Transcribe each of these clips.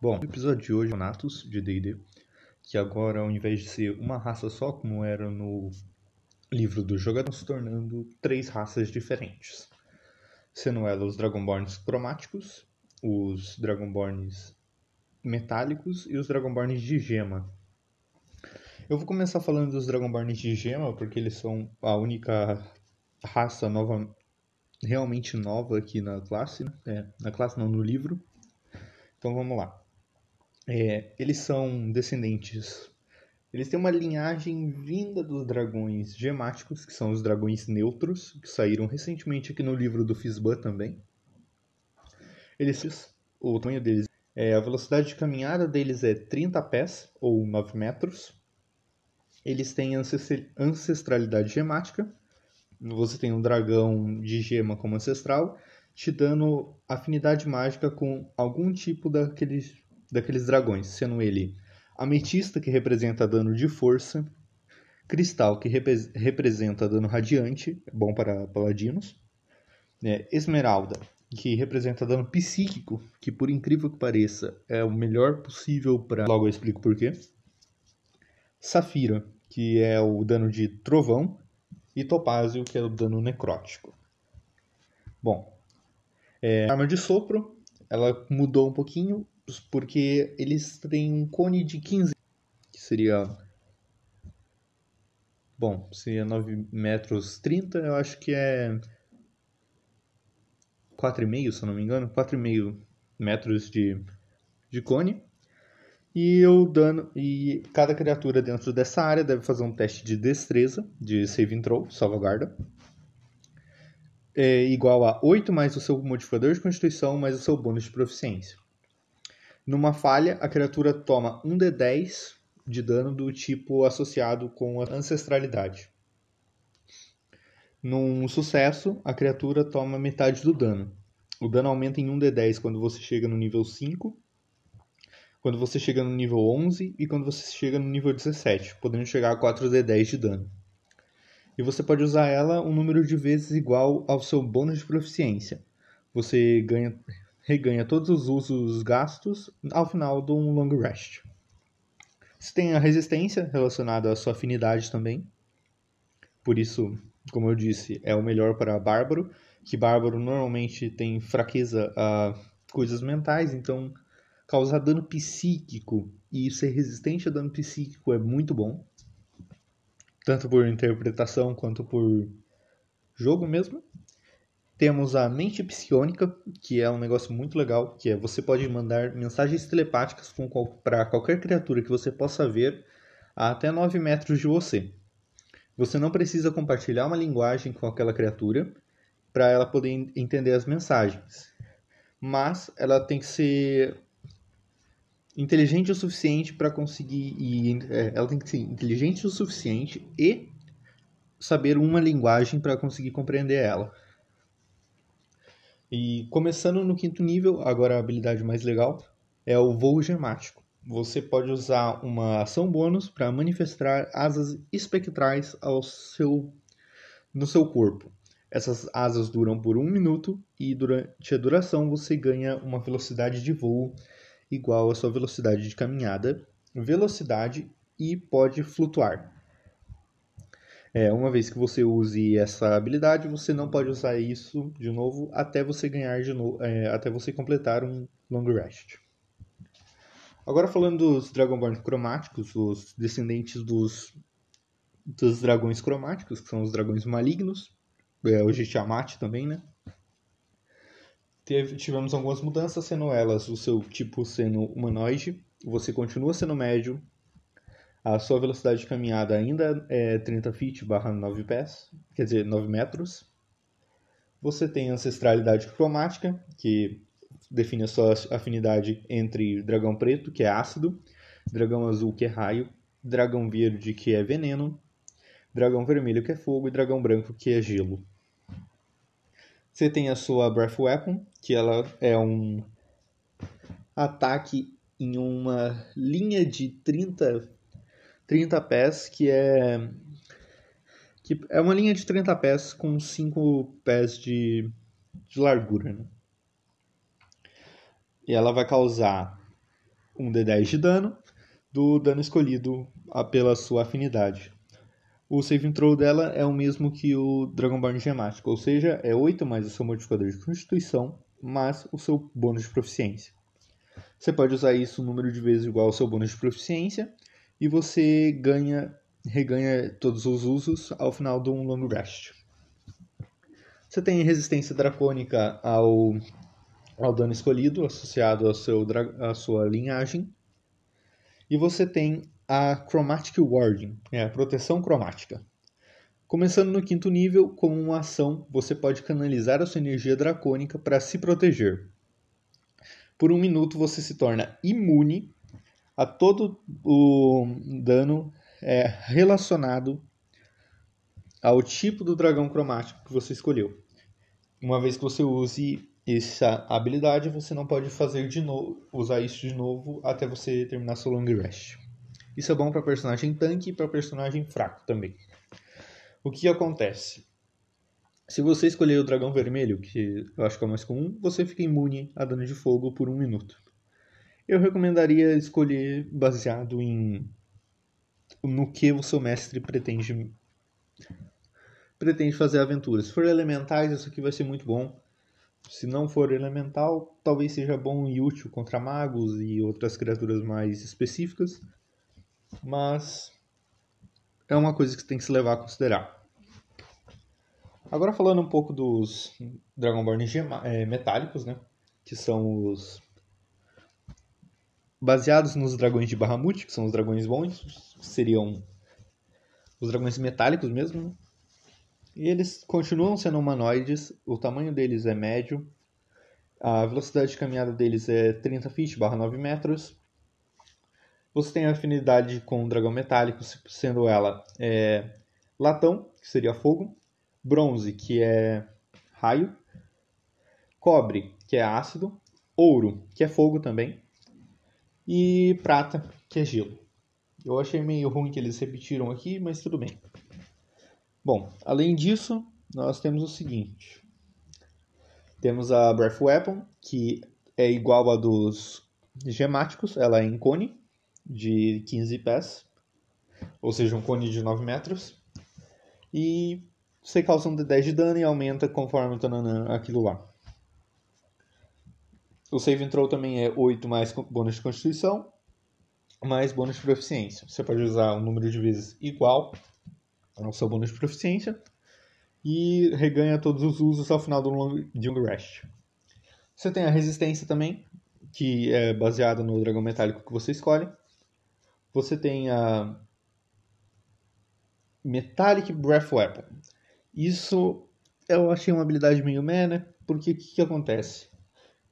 Bom, no episódio de hoje, Natus de D&D, que agora, ao invés de ser uma raça só, como era no livro do jogador, se tornando três raças diferentes. Sendo elas os Dragonborns cromáticos, os Dragonborns metálicos e os Dragonborns de gema. Eu vou começar falando dos Dragonborns de gema, porque eles são a única raça nova, realmente nova aqui na classe. Né? É, na classe não, no livro. Então vamos lá. É, eles são descendentes. Eles têm uma linhagem vinda dos dragões gemáticos, que são os dragões neutros, que saíram recentemente aqui no livro do Fisban também. Eles, o tamanho deles é, a velocidade de caminhada deles é 30 pés, ou 9 metros. Eles têm ancestralidade gemática. Você tem um dragão de gema como ancestral, te dando afinidade mágica com algum tipo daqueles, daqueles dragões, sendo ele ametista, que representa dano de força, cristal, que rep representa dano radiante, bom para paladinos, né? esmeralda, que representa dano psíquico, que por incrível que pareça é o melhor possível para. Logo eu explico por quê. Safira, que é o dano de trovão, e Topázio, que é o dano necrótico. Bom, é, arma de sopro, ela mudou um pouquinho, porque eles têm um cone de 15, que seria. Bom, seria 9 metros 30, eu acho que é 4,5, se eu não me engano, 4,5 metros de, de cone. E o dano e cada criatura dentro dessa área deve fazer um teste de destreza, de saving throw, salvaguarda. É igual a 8 mais o seu modificador de constituição mais o seu bônus de proficiência. Numa falha, a criatura toma 1 d 10 de dano do tipo associado com a ancestralidade. Num sucesso, a criatura toma metade do dano. O dano aumenta em 1d10 quando você chega no nível 5, quando você chega no nível 11 e quando você chega no nível 17, podendo chegar a 4d10 de dano. E você pode usar ela um número de vezes igual ao seu bônus de proficiência. Você ganha, reganha todos os usos gastos ao final de um long rest. Você tem a resistência relacionada à sua afinidade também. Por isso, como eu disse, é o melhor para Bárbaro, que Bárbaro normalmente tem fraqueza a coisas mentais, então causar dano psíquico e ser resistente a dano psíquico é muito bom. Tanto por interpretação quanto por jogo mesmo. Temos a mente psionica, que é um negócio muito legal, que é você pode mandar mensagens telepáticas para qualquer criatura que você possa ver a até 9 metros de você. Você não precisa compartilhar uma linguagem com aquela criatura para ela poder entender as mensagens. Mas ela tem que ser inteligente o suficiente para conseguir e é, ela tem que ser inteligente o suficiente e saber uma linguagem para conseguir compreender ela. E começando no quinto nível, agora a habilidade mais legal é o voo gemático você pode usar uma ação bônus para manifestar asas espectrais ao seu, no seu corpo. Essas asas duram por um minuto e durante a duração você ganha uma velocidade de voo igual à sua velocidade de caminhada, velocidade e pode flutuar. É, uma vez que você use essa habilidade, você não pode usar isso de novo até você ganhar de novo, é, até você completar um long rest. Agora falando dos Dragonborn cromáticos, os descendentes dos, dos dragões cromáticos, que são os dragões malignos, é, o Tiamat também, né? Teve, tivemos algumas mudanças, sendo elas o seu tipo sendo humanoide, você continua sendo médio, a sua velocidade de caminhada ainda é 30 feet barra 9 pés, quer dizer, 9 metros. Você tem ancestralidade cromática, que define a sua afinidade entre dragão preto, que é ácido, dragão azul, que é raio, dragão verde, que é veneno, dragão vermelho, que é fogo, e dragão branco, que é gelo. Você tem a sua Breath Weapon, que ela é um ataque em uma linha de 30, 30 pés, que é que é uma linha de 30 pés com 5 pés de, de largura. Né? E ela vai causar um D10 de dano do dano escolhido pela sua afinidade. O saving throw dela é o mesmo que o Dragonborn Gemático, ou seja, é 8 mais o seu modificador de constituição, mais o seu bônus de proficiência. Você pode usar isso um número de vezes igual ao seu bônus de proficiência e você ganha, reganha todos os usos ao final de um long rest. Você tem resistência dracônica ao, ao dano escolhido, associado ao seu, à sua linhagem. E você tem a Chromatic Warding, é a proteção cromática. Começando no quinto nível, como uma ação, você pode canalizar a sua energia dracônica para se proteger. Por um minuto, você se torna imune a todo o dano é, relacionado ao tipo do dragão cromático que você escolheu. Uma vez que você use essa habilidade, você não pode fazer de novo, usar isso de novo até você terminar seu long rest. Isso é bom para personagem tanque e para personagem fraco também. O que acontece? Se você escolher o dragão vermelho, que eu acho que é o mais comum, você fica imune a dano de fogo por um minuto. Eu recomendaria escolher baseado em no que o seu mestre pretende pretende fazer a aventura. Se for elementais, isso aqui vai ser muito bom. Se não for elemental, talvez seja bom e útil contra magos e outras criaturas mais específicas, mas é uma coisa que tem que se levar a considerar. Agora falando um pouco dos Dragonborn é, metálicos, né? Que são os baseados nos dragões de Bahamut, que são os dragões bons, seriam os dragões metálicos mesmo, né? E eles continuam sendo humanoides, o tamanho deles é médio, a velocidade de caminhada deles é 30 feet barra 9 metros. Você tem afinidade com o dragão metálico, sendo ela é, latão, que seria fogo, bronze, que é raio, cobre, que é ácido, ouro, que é fogo também, e prata, que é gelo. Eu achei meio ruim que eles repetiram aqui, mas tudo bem. Bom, além disso, nós temos o seguinte. Temos a Breath Weapon, que é igual a dos gemáticos, ela é em cone, de 15 pés, ou seja, um cone de 9 metros. E você causa um de 10 de dano e aumenta conforme tanana, aquilo lá. O save throw também é 8 mais bônus de constituição, mais bônus de proficiência. Você pode usar um número de vezes igual é o seu bônus de proficiência e reganha todos os usos ao final do long, de um rest. Você tem a resistência também, que é baseada no dragão metálico que você escolhe. Você tem a Metallic Breath Weapon. Isso eu achei uma habilidade meio meh, né? Porque o que, que, acontece?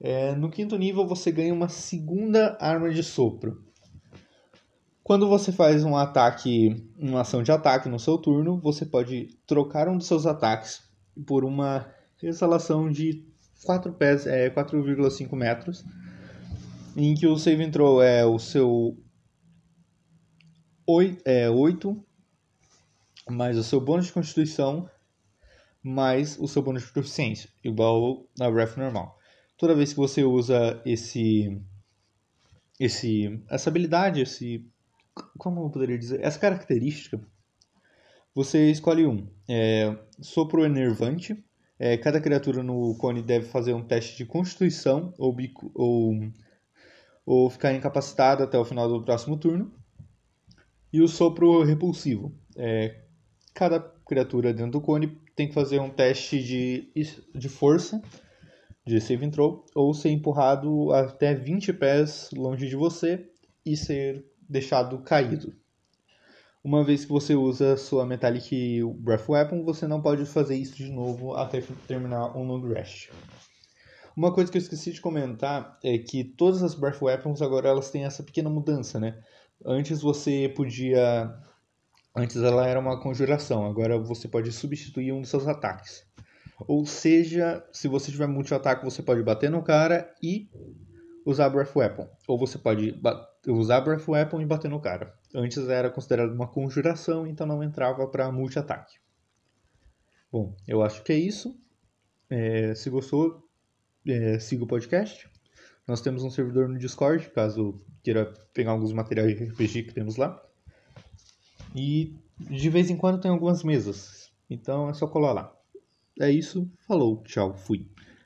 É, no quinto nível você ganha uma segunda arma de sopro. Quando você faz um ataque, uma ação de ataque no seu turno, você pode trocar um dos seus ataques por uma exalação de 4 pés, é 4,5 metros, em que o save throw é o seu 8, é, 8 mais o seu bônus de constituição mais o seu bônus de proficiência, igual na ref normal. Toda vez que você usa esse esse essa habilidade, esse como eu poderia dizer? Essa característica, você escolhe um. É, sopro enervante. É, cada criatura no cone deve fazer um teste de constituição ou, bico, ou, ou ficar incapacitado até o final do próximo turno. E o sopro repulsivo. É, cada criatura dentro do cone tem que fazer um teste de, de força, de save throw, ou ser empurrado até 20 pés longe de você e ser deixado caído. Uma vez que você usa sua Metallic Breath Weapon, você não pode fazer isso de novo até terminar um long rest. Uma coisa que eu esqueci de comentar é que todas as Breath Weapons agora elas têm essa pequena mudança, né? Antes você podia... Antes ela era uma conjuração, agora você pode substituir um dos seus ataques. Ou seja, se você tiver multi-ataque, você pode bater no cara e usar Breath Weapon. Ou você pode usar Breath Weapon e bater no cara. Antes era considerado uma conjuração, então não entrava para multi-ataque. Bom, eu acho que é isso. É, se gostou, é, siga o podcast. Nós temos um servidor no Discord, caso queira pegar alguns materiais de RPG que temos lá. E de vez em quando tem algumas mesas. Então é só colar lá. É isso, falou, tchau, fui.